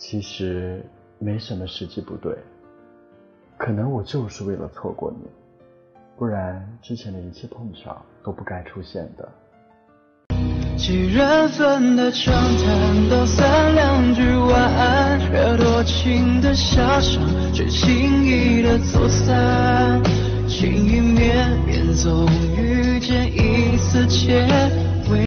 其实没什么实际不对，可能我就是为了错过你，不然之前的一切碰巧都不该出现的。几人份的畅谈，道三两句晚安，惹多情的遐想，却轻易的走散。情意绵绵，总遇见一丝牵。